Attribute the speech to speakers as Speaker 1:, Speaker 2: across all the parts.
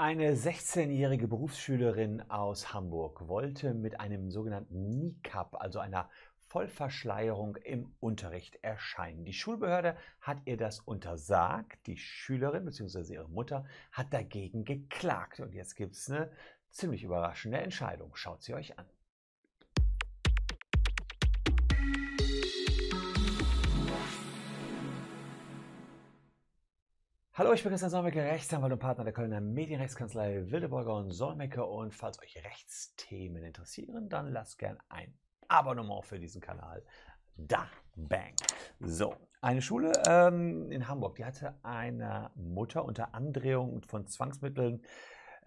Speaker 1: Eine 16-jährige Berufsschülerin aus Hamburg wollte mit einem sogenannten Niqab, also einer Vollverschleierung im Unterricht erscheinen. Die Schulbehörde hat ihr das untersagt. Die Schülerin bzw. ihre Mutter hat dagegen geklagt. Und jetzt gibt es eine ziemlich überraschende Entscheidung. Schaut sie euch an. Hallo, ich bin Christian Solmecke, Rechtsanwalt und Partner der Kölner Medienrechtskanzlei Wildeborger und Solmecke. Und falls euch Rechtsthemen interessieren, dann lasst gern ein Abonnement für diesen Kanal da. Bang. So, eine Schule ähm, in Hamburg, die hatte eine Mutter unter Andrehung von Zwangsmitteln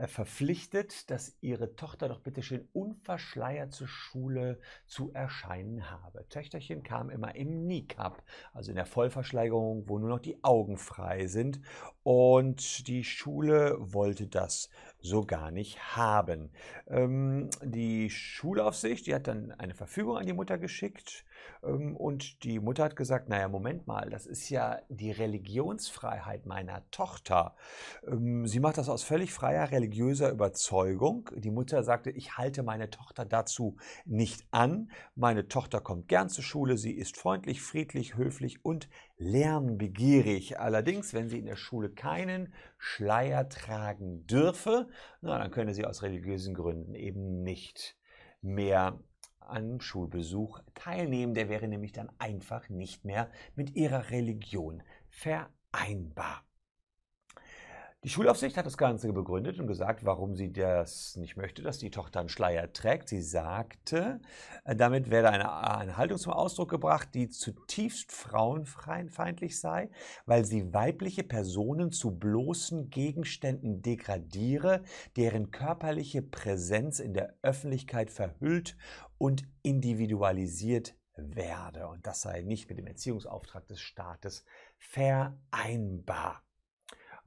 Speaker 1: verpflichtet, dass ihre Tochter doch bitte schön unverschleiert zur Schule zu erscheinen habe. Töchterchen kam immer im Niqab, also in der Vollverschleierung, wo nur noch die Augen frei sind. Und die Schule wollte das so gar nicht haben. Ähm, die Schulaufsicht, die hat dann eine Verfügung an die Mutter geschickt und die Mutter hat gesagt, naja, Moment mal, das ist ja die Religionsfreiheit meiner Tochter. Ähm, sie macht das aus völlig freier religiöser Überzeugung. Die Mutter sagte, ich halte meine Tochter dazu nicht an. Meine Tochter kommt gern zur Schule, sie ist freundlich, friedlich, höflich und lernbegierig. Allerdings, wenn sie in der Schule keinen Schleier tragen dürfe, na, dann könne sie aus religiösen Gründen eben nicht mehr an Schulbesuch teilnehmen. Der wäre nämlich dann einfach nicht mehr mit ihrer Religion vereinbar. Die Schulaufsicht hat das Ganze begründet und gesagt, warum sie das nicht möchte, dass die Tochter einen Schleier trägt. Sie sagte, äh, damit werde eine, eine Haltung zum Ausdruck gebracht, die zutiefst frauenfeindlich sei, weil sie weibliche Personen zu bloßen Gegenständen degradiere, deren körperliche Präsenz in der Öffentlichkeit verhüllt und individualisiert werde. Und das sei nicht mit dem Erziehungsauftrag des Staates vereinbar.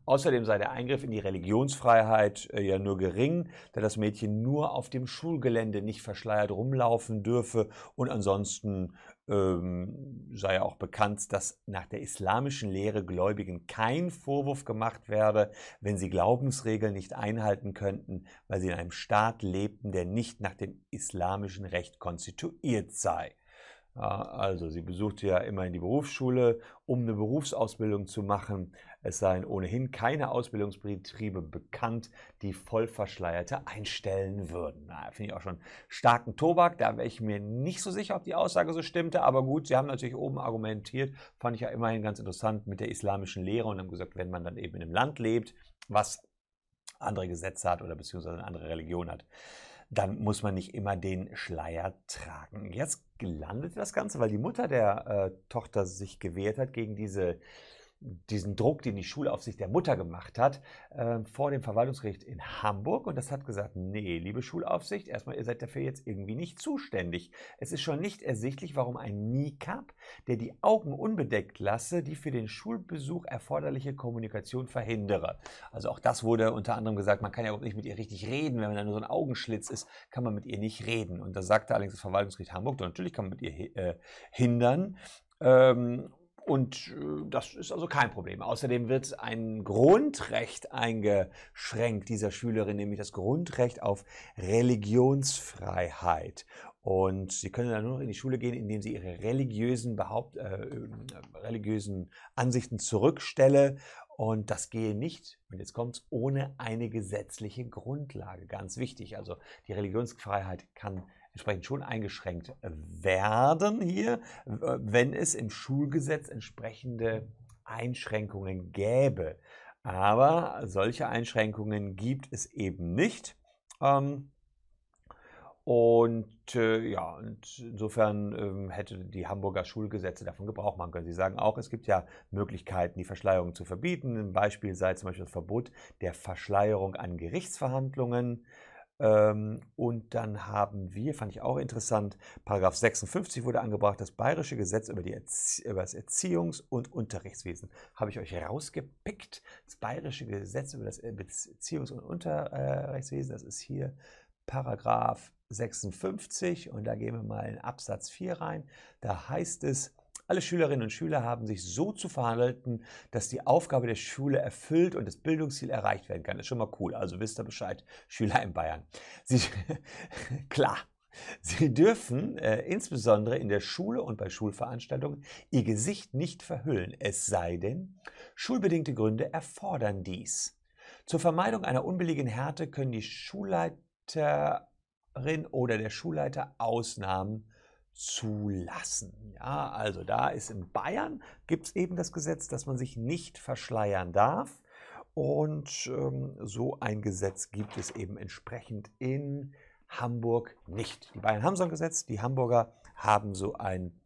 Speaker 1: Außerdem sei der Eingriff in die Religionsfreiheit äh, ja nur gering, da das Mädchen nur auf dem Schulgelände nicht verschleiert rumlaufen dürfe und ansonsten ähm, sei auch bekannt, dass nach der islamischen Lehre Gläubigen kein Vorwurf gemacht werde, wenn sie Glaubensregeln nicht einhalten könnten, weil sie in einem Staat lebten, der nicht nach dem islamischen Recht konstituiert sei. Also sie besuchte ja immerhin die Berufsschule, um eine Berufsausbildung zu machen. Es seien ohnehin keine Ausbildungsbetriebe bekannt, die Vollverschleierte einstellen würden. Na, finde ich auch schon starken Tobak. Da wäre ich mir nicht so sicher, ob die Aussage so stimmte. Aber gut, sie haben natürlich oben argumentiert, fand ich ja immerhin ganz interessant mit der islamischen Lehre und haben gesagt, wenn man dann eben in einem Land lebt, was andere Gesetze hat oder beziehungsweise eine andere Religion hat, dann muss man nicht immer den Schleier tragen. Jetzt landete das Ganze, weil die Mutter der äh, Tochter sich gewehrt hat gegen diese diesen Druck, den die Schulaufsicht der Mutter gemacht hat, äh, vor dem Verwaltungsgericht in Hamburg. Und das hat gesagt, nee, liebe Schulaufsicht, erstmal, ihr seid dafür jetzt irgendwie nicht zuständig. Es ist schon nicht ersichtlich, warum ein NICAP, der die Augen unbedeckt lasse, die für den Schulbesuch erforderliche Kommunikation verhindere. Also auch das wurde unter anderem gesagt, man kann ja auch nicht mit ihr richtig reden. Wenn man da nur so ein Augenschlitz ist, kann man mit ihr nicht reden. Und da sagte allerdings das Verwaltungsgericht Hamburg, natürlich kann man mit ihr äh, hindern. Ähm, und äh, das ist also kein Problem. Außerdem wird ein Grundrecht eingeschränkt dieser Schülerin, nämlich das Grundrecht auf Religionsfreiheit. Und sie können dann nur noch in die Schule gehen, indem sie ihre religiösen, Behaupt, äh, äh, religiösen Ansichten zurückstelle. Und das gehe nicht, und jetzt kommt ohne eine gesetzliche Grundlage. Ganz wichtig. Also die Religionsfreiheit kann entsprechend schon eingeschränkt werden hier, wenn es im Schulgesetz entsprechende Einschränkungen gäbe. Aber solche Einschränkungen gibt es eben nicht. Ähm, und äh, ja, und insofern ähm, hätte die Hamburger Schulgesetze davon Gebrauch machen können. Sie sagen auch, es gibt ja Möglichkeiten, die Verschleierung zu verbieten. Ein Beispiel sei zum Beispiel das Verbot der Verschleierung an Gerichtsverhandlungen. Ähm, und dann haben wir, fand ich auch interessant, Paragraph 56 wurde angebracht, das Bayerische Gesetz über, Erzie über das Erziehungs- und Unterrichtswesen. Habe ich euch rausgepickt. Das Bayerische Gesetz über das Erziehungs- und Unterrichtswesen, das ist hier Paragraph 56 und da gehen wir mal in Absatz 4 rein. Da heißt es, Alle Schülerinnen und Schüler haben sich so zu verhalten, dass die Aufgabe der Schule erfüllt und das Bildungsziel erreicht werden kann. Das ist schon mal cool. Also wisst ihr Bescheid, Schüler in Bayern. Sie, klar, Sie dürfen äh, insbesondere in der Schule und bei Schulveranstaltungen ihr Gesicht nicht verhüllen, es sei denn, schulbedingte Gründe erfordern dies. Zur Vermeidung einer unbilligen Härte können die Schulleiterin oder der Schulleiter Ausnahmen zulassen. Ja, also da ist in Bayern gibt es eben das Gesetz, dass man sich nicht verschleiern darf. Und ähm, so ein Gesetz gibt es eben entsprechend in Hamburg nicht. Die Bayern haben so ein Gesetz, die Hamburger haben so ein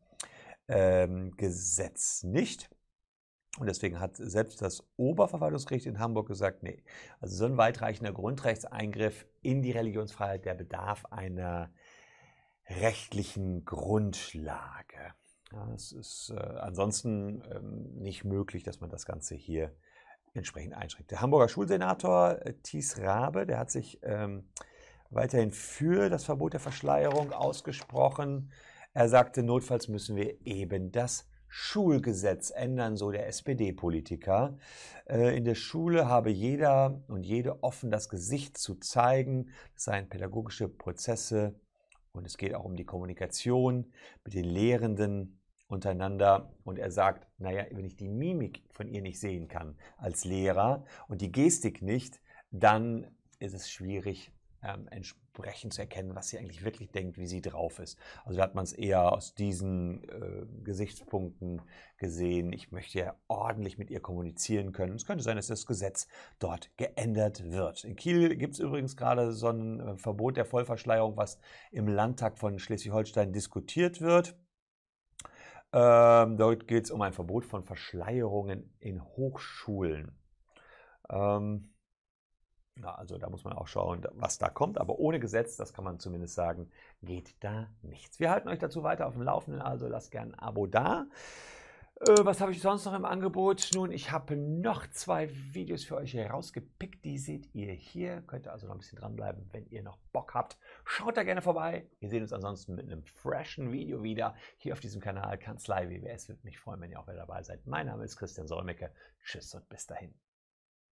Speaker 1: ähm, Gesetz nicht. Und deswegen hat selbst das Oberverwaltungsgericht in Hamburg gesagt, nee, also so ein weitreichender Grundrechtseingriff in die Religionsfreiheit, der bedarf einer rechtlichen Grundlage. Ja, es ist äh, ansonsten ähm, nicht möglich, dass man das Ganze hier entsprechend einschränkt. Der Hamburger Schulsenator äh, Thies Rabe, der hat sich ähm, weiterhin für das Verbot der Verschleierung ausgesprochen. Er sagte, notfalls müssen wir eben das Schulgesetz ändern, so der SPD-Politiker. Äh, in der Schule habe jeder und jede offen das Gesicht zu zeigen. Seien pädagogische Prozesse und es geht auch um die Kommunikation mit den Lehrenden untereinander. Und er sagt, naja, wenn ich die Mimik von ihr nicht sehen kann als Lehrer und die Gestik nicht, dann ist es schwierig, ähm, entsprechend zu erkennen, was sie eigentlich wirklich denkt, wie sie drauf ist. Also da hat man es eher aus diesen äh, Gesichtspunkten gesehen. Ich möchte ja ordentlich mit ihr kommunizieren können. Es könnte sein, dass das Gesetz dort geändert wird. In Kiel gibt es übrigens gerade so ein äh, Verbot der Vollverschleierung, was im Landtag von Schleswig-Holstein diskutiert wird. Ähm, dort geht es um ein Verbot von Verschleierungen in Hochschulen. Ähm, ja, also da muss man auch schauen, was da kommt. Aber ohne Gesetz, das kann man zumindest sagen, geht da nichts. Wir halten euch dazu weiter auf dem Laufenden, also lasst gerne ein Abo da. Äh, was habe ich sonst noch im Angebot? Nun, ich habe noch zwei Videos für euch herausgepickt. Die seht ihr hier. Könnt ihr also noch ein bisschen dranbleiben, wenn ihr noch Bock habt. Schaut da gerne vorbei. Wir sehen uns ansonsten mit einem freshen Video wieder hier auf diesem Kanal Kanzlei WWS. Würde mich freuen, wenn ihr auch wieder dabei seid. Mein Name ist Christian Solmecke. Tschüss und bis dahin.